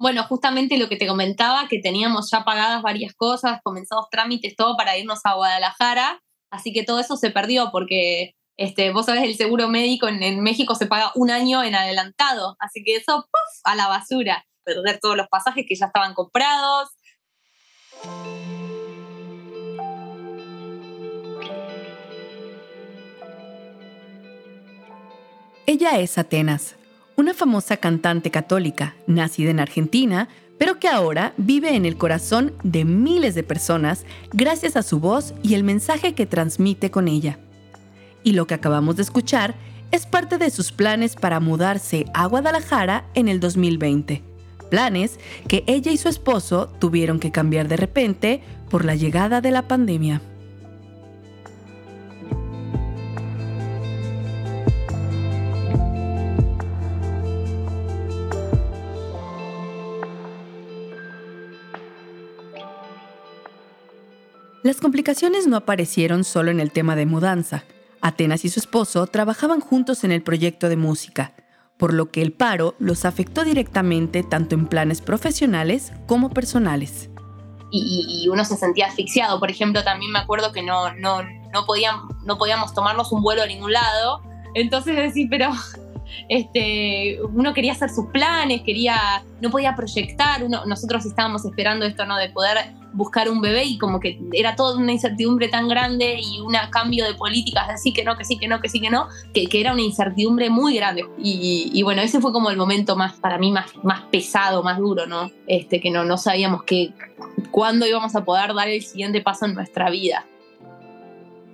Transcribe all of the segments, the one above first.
Bueno, justamente lo que te comentaba, que teníamos ya pagadas varias cosas, comenzados trámites, todo para irnos a Guadalajara, así que todo eso se perdió porque este, vos sabés, el seguro médico en, México se paga un año en adelantado, así que eso, ¡puf! a la basura. Perder todos los pasajes que ya estaban comprados. Ella es Atenas, una famosa cantante católica, nacida en Argentina, pero que ahora vive en el corazón de miles de personas gracias a su voz y el mensaje que transmite con ella. Y lo que acabamos de escuchar es parte de sus planes para mudarse a Guadalajara en el 2020. Planes que ella y su esposo tuvieron que cambiar de repente por la llegada de la pandemia. Las complicaciones no aparecieron solo en el tema de mudanza. Atenas y su esposo trabajaban juntos en el proyecto de música, por lo que el paro los afectó directamente tanto en planes profesionales como personales. Y, uno se sentía asfixiado. Por ejemplo, también me acuerdo que no, no, no, no podíamos tomarnos un vuelo a ningún lado. Entonces decir, pero este, uno quería hacer sus planes, quería, no podía proyectar, nosotros estábamos esperando esto, ¿no? De poder buscar un bebé y como que era toda una incertidumbre tan grande y un cambio de políticas, así que no, que sí, que no, que sí, que no, que, era una incertidumbre muy grande. Y, bueno, ese fue como el momento más, para mí, más, más pesado, más duro, ¿no? Este, que no, no sabíamos que, cuándo íbamos a poder dar el siguiente paso en nuestra vida.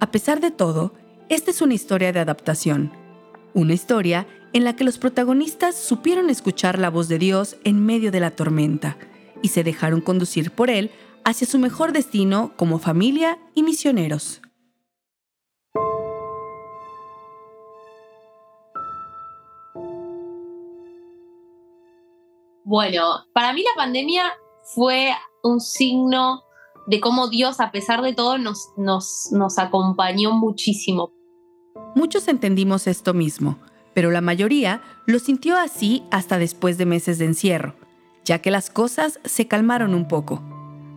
A pesar de todo, esta es una historia de adaptación. Una historia en la que los protagonistas supieron escuchar la voz de Dios en medio de la tormenta y se dejaron conducir por Él hacia su mejor destino como familia y misioneros. Bueno, para mí la pandemia fue un signo de cómo Dios, a pesar de todo, nos, nos, nos acompañó muchísimo. Muchos entendimos esto mismo, pero la mayoría lo sintió así hasta después de meses de encierro, ya que las cosas se calmaron un poco.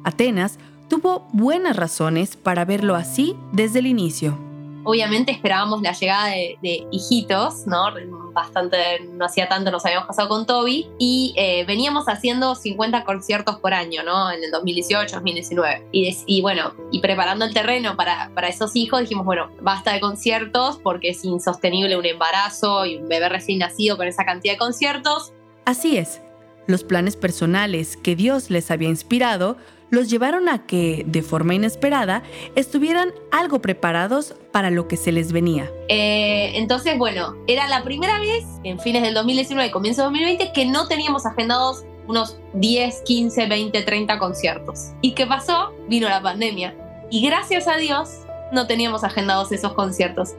Atenas tuvo buenas razones para verlo así desde el inicio. Obviamente esperábamos la llegada de, hijitos, ¿no? Bastante, no hacía tanto, nos habíamos casado con Toby y eh, veníamos haciendo 50 conciertos por año, ¿no? En el 2018, 2019. Y, y bueno, y preparando el terreno para, para esos hijos, dijimos, bueno, basta de conciertos porque es insostenible un embarazo y un bebé recién nacido con esa cantidad de conciertos. Así es, los planes personales que Dios les había inspirado los llevaron a que, de forma inesperada, estuvieran algo preparados para lo que se les venía. Eh, entonces, bueno, era la primera vez en fines del 2019 y comienzo del 2020 que no teníamos agendados unos 10, 15, 20, 30 conciertos. ¿Y qué pasó? Vino la pandemia. Y gracias a Dios no teníamos agendados esos conciertos.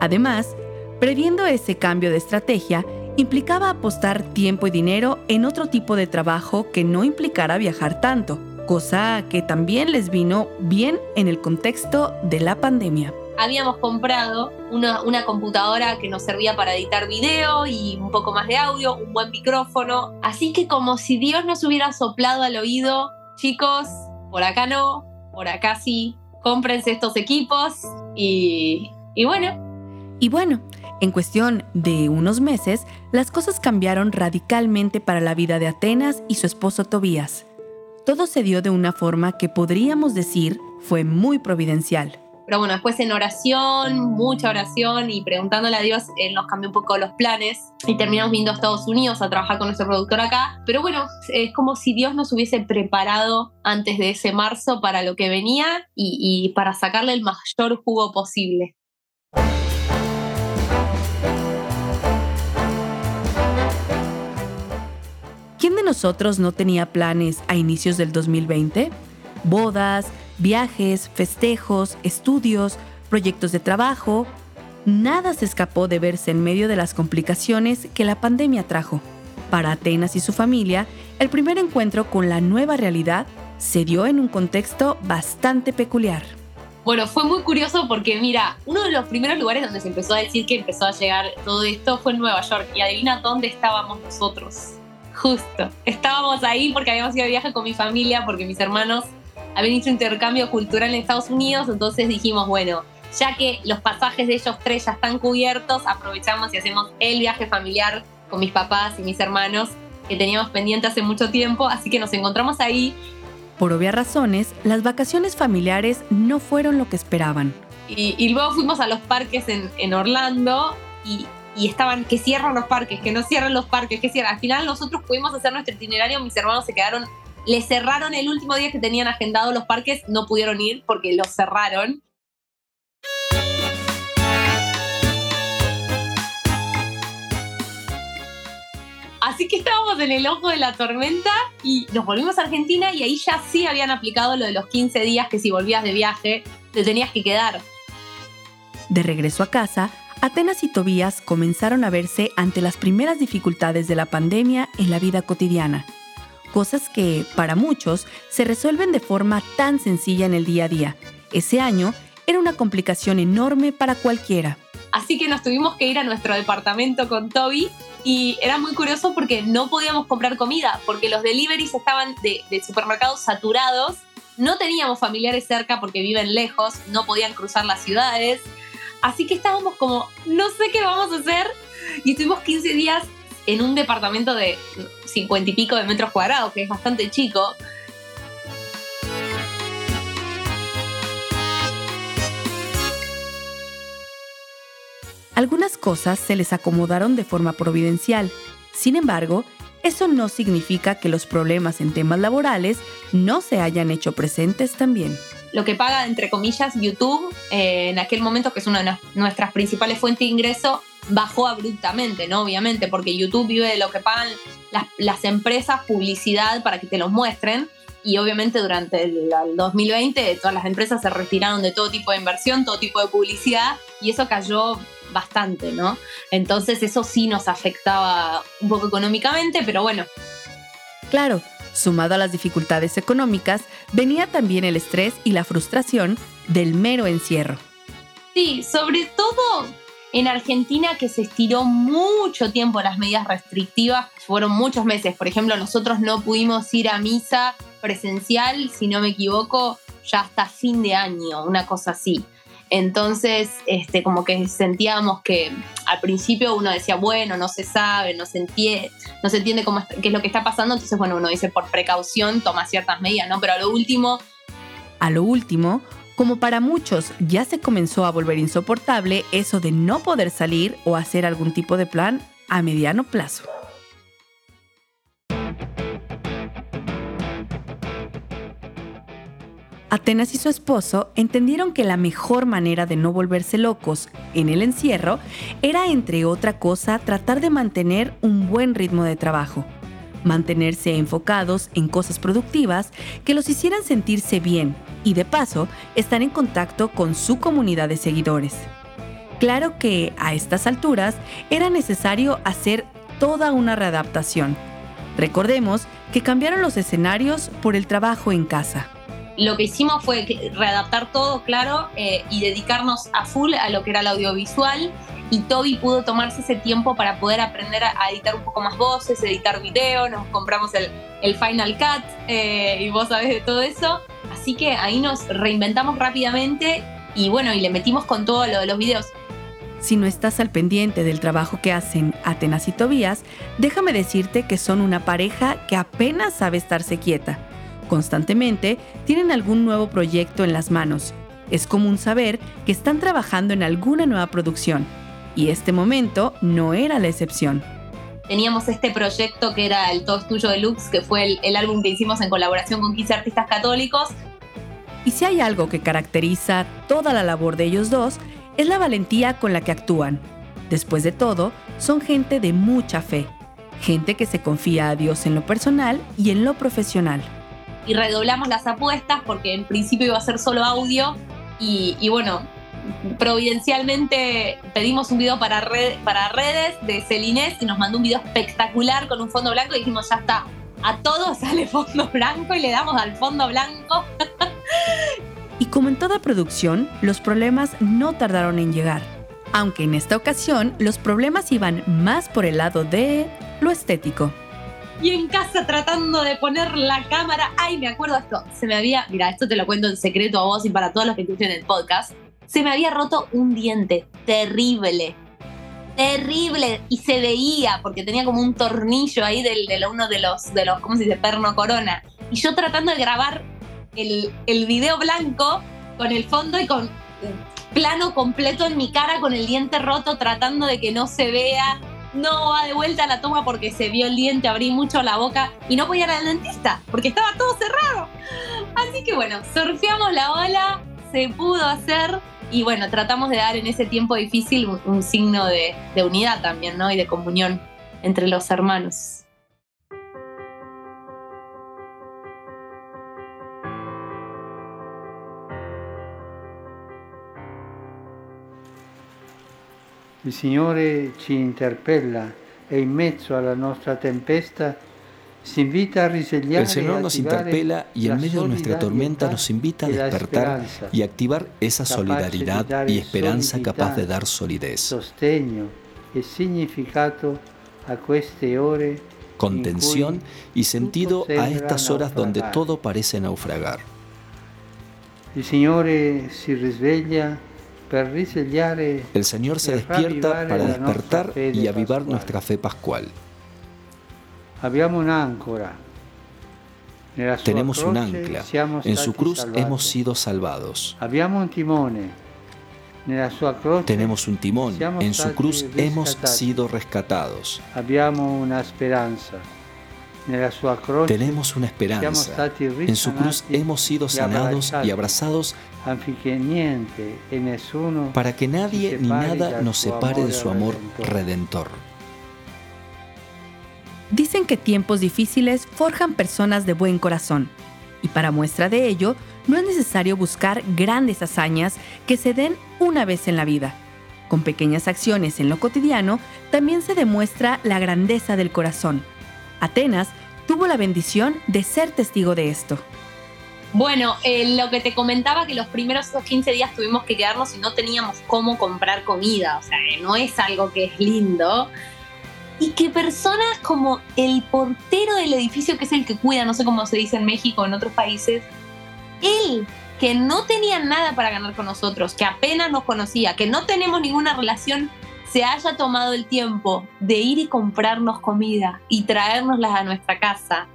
Además, previendo ese cambio de estrategia, implicaba apostar tiempo y dinero en otro tipo de trabajo que no implicara viajar tanto cosa que también les vino bien en el contexto de la pandemia. Habíamos comprado una, computadora que nos servía para editar video y un poco más de audio, un buen micrófono. Así que como si Dios nos hubiera soplado al oído, chicos, por acá no, por acá sí, cómprense estos equipos y, y bueno. Y bueno, en cuestión de unos meses, las cosas cambiaron radicalmente para la vida de Atenas y su esposo Tobías. Todo se dio de una forma que podríamos decir fue muy providencial. Pero bueno, después en oración, mucha oración y preguntándole a Dios, Él nos cambió un poco los planes y terminamos viendo a Estados Unidos a trabajar con nuestro productor acá. Pero bueno, es como si Dios nos hubiese preparado antes de ese marzo para lo que venía y, y para sacarle el mayor jugo posible. ¿Quién de nosotros no tenía planes a inicios del 2020? Bodas, viajes, festejos, estudios, proyectos de trabajo. Nada se escapó de verse en medio de las complicaciones que la pandemia trajo. Para Atenas y su familia, el primer encuentro con la nueva realidad se dio en un contexto bastante peculiar. Bueno, fue muy curioso porque mira, uno de los primeros lugares donde se empezó a decir que empezó a llegar todo esto fue en Nueva York y adivina dónde estábamos nosotros justo. Estábamos ahí porque habíamos ido de viaje con mi familia, porque mis hermanos habían hecho intercambio cultural en Estados Unidos, entonces dijimos, bueno, ya que los pasajes de ellos tres ya están cubiertos, aprovechamos y hacemos el viaje familiar con mis papás y mis hermanos que teníamos pendiente hace mucho tiempo, así que nos encontramos ahí. Por obvias razones, las vacaciones familiares no fueron lo que esperaban. Y, luego fuimos a los parques en, en Orlando y, y, estaban que cierran los parques, que no cierran los parques, que cierran. Al final nosotros pudimos hacer nuestro itinerario, mis hermanos se quedaron, les cerraron el último día que tenían agendado los parques, no pudieron ir porque los cerraron. Así que estábamos en el ojo de la tormenta y nos volvimos a Argentina y ahí ya sí habían aplicado lo de los 15 días que si volvías de viaje te tenías que quedar. De regreso a casa, Atenas y Tobías comenzaron a verse ante las primeras dificultades de la pandemia en la vida cotidiana. Cosas que, para muchos, se resuelven de forma tan sencilla en el día a día. Ese año era una complicación enorme para cualquiera. Así que nos tuvimos que ir a nuestro departamento con Toby y era muy curioso porque no podíamos comprar comida, porque los deliveries estaban de, supermercados saturados, no teníamos familiares cerca porque viven lejos, no podían cruzar las ciudades, así que estábamos como, no sé qué vamos a hacer, y estuvimos 15 días en un departamento de 50 y pico de metros cuadrados, que es bastante chico, Algunas cosas se les acomodaron de forma providencial. Sin embargo, eso no significa que los problemas en temas laborales no se hayan hecho presentes también. Lo que paga, entre comillas, YouTube, eh, en aquel momento, que es una de nuestras principales fuentes de ingreso, bajó abruptamente, ¿no? Obviamente, porque YouTube vive de lo que pagan las, empresas, publicidad para que te los muestren. Y obviamente durante el 2020 todas las empresas se retiraron de todo tipo de inversión, todo tipo de publicidad, y eso cayó bastante, ¿no? Entonces eso sí nos afectaba un poco económicamente, pero bueno. Claro, sumado a las dificultades económicas, venía también el estrés y la frustración del mero encierro. Sí, sobre todo en Argentina que se estiró mucho tiempo las medidas restrictivas, fueron muchos meses. Por ejemplo, nosotros no pudimos ir a misa presencial, si no me equivoco, ya hasta fin de año, una cosa así. Entonces, este, como que sentíamos que al principio uno decía, bueno, no se sabe, no se entiende, no se entiende cómo, qué es lo que está pasando. Entonces, bueno, uno dice por precaución toma ciertas medidas, ¿no? Pero a lo último... A lo último, como para muchos ya se comenzó a volver insoportable eso de no poder salir o hacer algún tipo de plan a mediano plazo. Atenas y su esposo entendieron que la mejor manera de no volverse locos en el encierro era, entre otra cosa, tratar de mantener un buen ritmo de trabajo, mantenerse enfocados en cosas productivas que los hicieran sentirse bien y de paso estar en contacto con su comunidad de seguidores. Claro que a estas alturas era necesario hacer toda una readaptación. Recordemos que cambiaron los escenarios por el trabajo en casa lo que hicimos fue readaptar todo, claro, eh, y dedicarnos a full a lo que era el audiovisual. Y Toby pudo tomarse ese tiempo para poder aprender a, editar un poco más voces, editar video, nos compramos el, Final Cut eh, y vos sabés de todo eso. Así que ahí nos reinventamos rápidamente y bueno, y le metimos con todo lo de los videos. Si no estás al pendiente del trabajo que hacen Atenas y Tobías, déjame decirte que son una pareja que apenas sabe estarse quieta Constantemente tienen algún nuevo proyecto en las manos. Es común saber que están trabajando en alguna nueva producción, y este momento no era la excepción. Teníamos este proyecto que era el Todo Tuyo Deluxe, que fue el, álbum que hicimos en colaboración con 15 artistas católicos. Y si hay algo que caracteriza toda la labor de ellos dos, es la valentía con la que actúan. Después de todo, son gente de mucha fe, gente que se confía a Dios en lo personal y en lo profesional y redoblamos las apuestas porque en principio iba a ser solo audio y, bueno, providencialmente pedimos un video para, para redes de Celinés y nos mandó un video espectacular con un fondo blanco y dijimos, ya está, a todos sale fondo blanco y le damos al fondo blanco. y como en toda producción, los problemas no tardaron en llegar. Aunque en esta ocasión los problemas iban más por el lado de lo estético. Y en casa tratando de poner la cámara. Ay, me acuerdo esto. Se me había, mira, esto te lo cuento en secreto a vos y para todos los que escuchen el podcast. Se me había roto un diente terrible. Terrible. Y se veía porque tenía como un tornillo ahí de uno de los, de los, ¿cómo se dice? Perno corona. Y yo tratando de grabar el, el video blanco con el fondo y con plano completo en mi cara con el diente roto tratando de que no se vea no va de vuelta a la toma porque se vio el diente, abrí mucho la boca y no podía ir al dentista porque estaba todo cerrado. Así que bueno, surfeamos la ola, se pudo hacer y bueno, tratamos de dar en ese tiempo difícil un, signo de, de unidad también, ¿no? Y de comunión entre los hermanos. Il Signore ci interpella e in mezzo alla nostra tempesta El Señor nos interpela y en medio de nuestra tormenta nos invita a despertar y activar esa solidaridad y esperanza capaz de dar solidez. Contención y sentido a estas horas donde todo parece naufragar. El Señor se el Señor se despierta para despertar y avivar nuestra fe pascual. Tenemos un ancla. En su cruz hemos sido salvados. Tenemos un timón. En su cruz hemos sido rescatados. Tenemos una esperanza. En su cruz hemos sido sanados y abrazados para que nadie ni nada nos separe de su amor redentor. Dicen que tiempos difíciles forjan personas de buen corazón. Y para muestra de ello, no es necesario buscar grandes hazañas que se den una vez en la vida. Con pequeñas acciones en lo cotidiano, también se demuestra la grandeza del corazón Atenas tuvo la bendición de ser testigo de esto. Bueno, eh, lo que te comentaba que los primeros 15 días tuvimos que quedarnos y no teníamos cómo comprar comida, o sea, no es algo que es lindo. Y que personas como el portero del edificio, que es el que cuida, no sé cómo se dice en México o en otros países, él, que no tenía nada para ganar con nosotros, que apenas nos conocía, que no tenemos ninguna relación se haya tomado el tiempo de ir y comprarnos comida y traérnoslas a nuestra casa,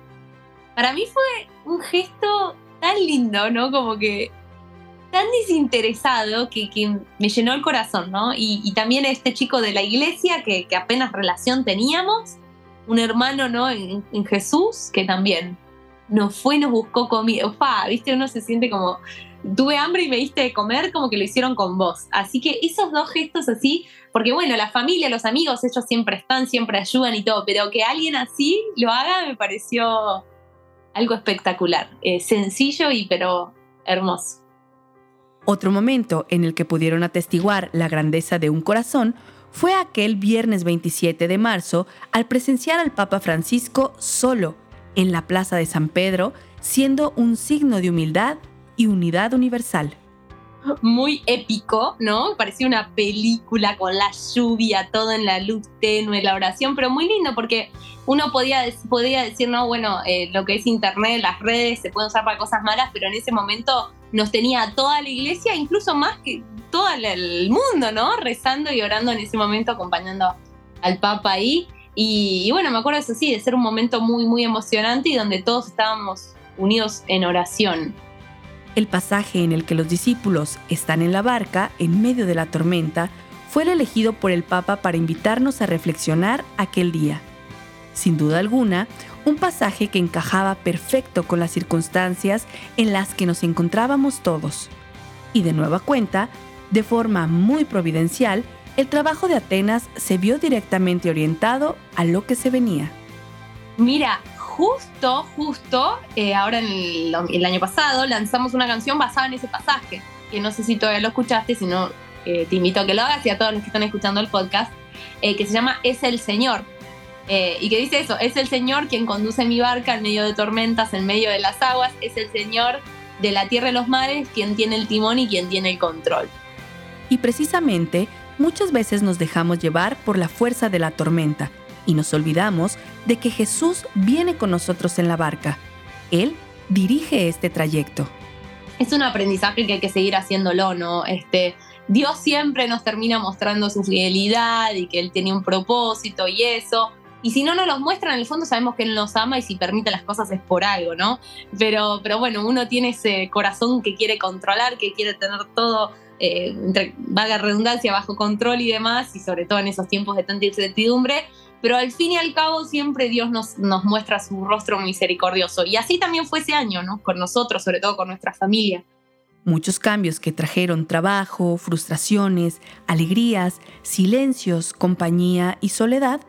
para mí fue un gesto tan lindo, ¿no? Como que tan desinteresado que, me llenó el corazón, ¿no? Y, también este chico de la iglesia que, apenas relación teníamos, un hermano, ¿no? En, Jesús, que también nos fue, nos buscó comida. Ufa, ¿viste? Uno se siente como, tuve hambre y me diste de comer, como que lo hicieron con vos. Así que esos dos gestos así porque bueno, la familia, los amigos, ellos siempre están, siempre ayudan y todo, pero que alguien así lo haga me pareció algo espectacular, eh, sencillo y pero hermoso. Otro momento en el que pudieron atestiguar la grandeza de un corazón fue aquel viernes 27 de marzo al presenciar al Papa Francisco solo en la Plaza de San Pedro, siendo un signo de humildad unidad universal muy épico, ¿no? Parecía una película con la lluvia, todo en la luz tenue, la oración, pero muy lindo porque uno podía, podía decir, no, bueno, eh, lo que es internet, las redes se pueden usar para cosas malas, pero en ese momento nos tenía toda la iglesia, incluso más que todo el mundo, ¿no? Rezando y orando en ese momento, acompañando al Papa ahí. Y, y bueno, me acuerdo eso sí, de ser un momento muy, muy emocionante y donde todos estábamos unidos en oración. El pasaje en el que los discípulos están en la barca en medio de la tormenta fue el elegido por el Papa para invitarnos a reflexionar aquel día. Sin duda alguna, un pasaje que encajaba perfecto con las circunstancias en las que nos encontrábamos todos. Y de nueva cuenta, de forma muy providencial, el trabajo de Atenas se vio directamente orientado a lo que se venía. Mira, justo, justo, eh, ahora en el, año pasado lanzamos una canción basada en ese pasaje, que no sé si todavía lo escuchaste, sino eh, te invito a que lo hagas y a todos los que están escuchando el podcast, eh, que se llama Es el Señor. y que dice eso, es el Señor quien conduce mi barca en medio de tormentas, en medio de las aguas, es el Señor de la tierra y los mares quien tiene el timón y quien tiene el control. Y precisamente, muchas veces nos dejamos llevar por la fuerza de la tormenta y nos olvidamos de que Jesús viene con nosotros en la barca. Él dirige este trayecto. Es un aprendizaje que hay que seguir haciéndolo, ¿no? Este, Dios siempre nos termina mostrando su fidelidad y que Él tiene un propósito y eso. Y si no nos los muestra, en el fondo sabemos que Él nos ama y si permite las cosas es por algo, ¿no? Pero, pero bueno, uno tiene ese corazón que quiere controlar, que quiere tener todo, eh, entre vaga redundancia, bajo control y demás, y sobre todo en esos tiempos de tanta incertidumbre. Pero al fin y al cabo siempre Dios nos, muestra su rostro misericordioso. Y así también fue ese año, ¿no? Con nosotros, sobre todo con nuestra familia. Muchos cambios que trajeron trabajo, frustraciones, alegrías, silencios, compañía y soledad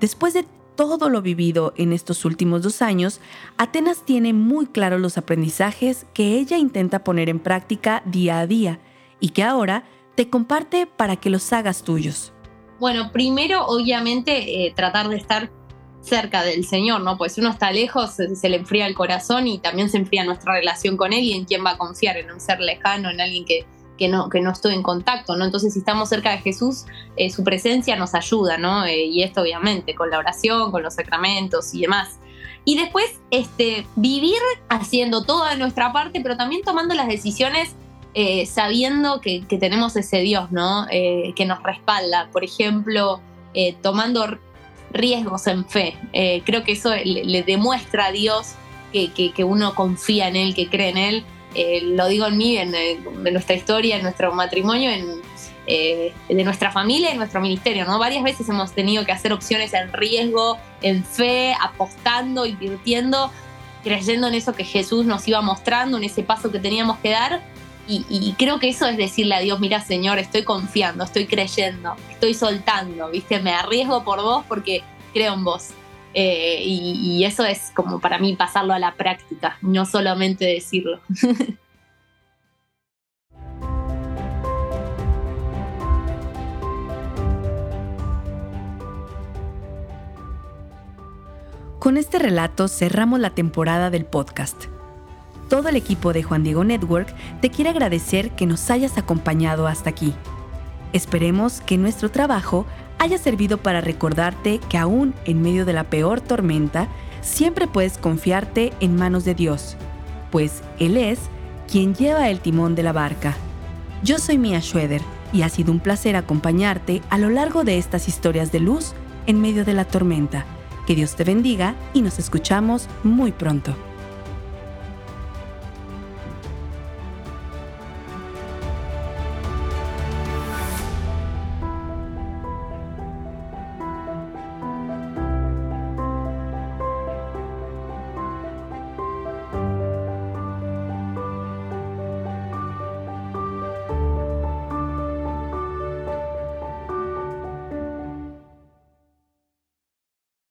Después de todo lo vivido en estos últimos dos años, Atenas tiene muy claros los aprendizajes que ella intenta poner en práctica día a día y que ahora te comparte para que los hagas tuyos. Bueno, primero obviamente eh, tratar de estar cerca del Señor, ¿no? Pues si uno está lejos se, le enfría el corazón y también se enfría nuestra relación con Él y en quién va a confiar, en un ser lejano, en alguien que, que no, que no estoy en contacto, ¿no? Entonces, si estamos cerca de Jesús, eh, su presencia nos ayuda, ¿no? Eh, y esto obviamente con la oración, con los sacramentos y demás. Y después, este, vivir haciendo toda nuestra parte, pero también tomando las decisiones eh, sabiendo que, tenemos ese Dios, ¿no? que nos respalda. Por ejemplo, tomando riesgos en fe. creo que eso le, demuestra a Dios que, uno confía en Él, que cree en Él eh, lo digo en mí, en, nuestra historia, en nuestro matrimonio, en, eh, de nuestra familia en nuestro ministerio, ¿no? Varias veces hemos tenido que hacer opciones en riesgo, en fe, apostando, invirtiendo, creyendo en eso que Jesús nos iba mostrando, en ese paso que teníamos que dar. Y, creo que eso es decirle a Dios, mira Señor, estoy confiando, estoy creyendo, estoy soltando, ¿viste? Me arriesgo por vos porque creo en vos. Eh, y, eso es como para mí pasarlo a la práctica, no solamente decirlo. Con este relato cerramos la temporada del podcast. Todo el equipo de Juan Diego Network te quiere agradecer que nos hayas acompañado hasta aquí. Esperemos que nuestro trabajo haya servido para recordarte que aún en medio de la peor tormenta, siempre puedes confiarte en manos de Dios, pues Él es quien lleva el timón de la barca. Yo soy Mia Schroeder y ha sido un placer acompañarte a lo largo de estas historias de luz en medio de la tormenta. Que Dios te bendiga y nos escuchamos muy pronto.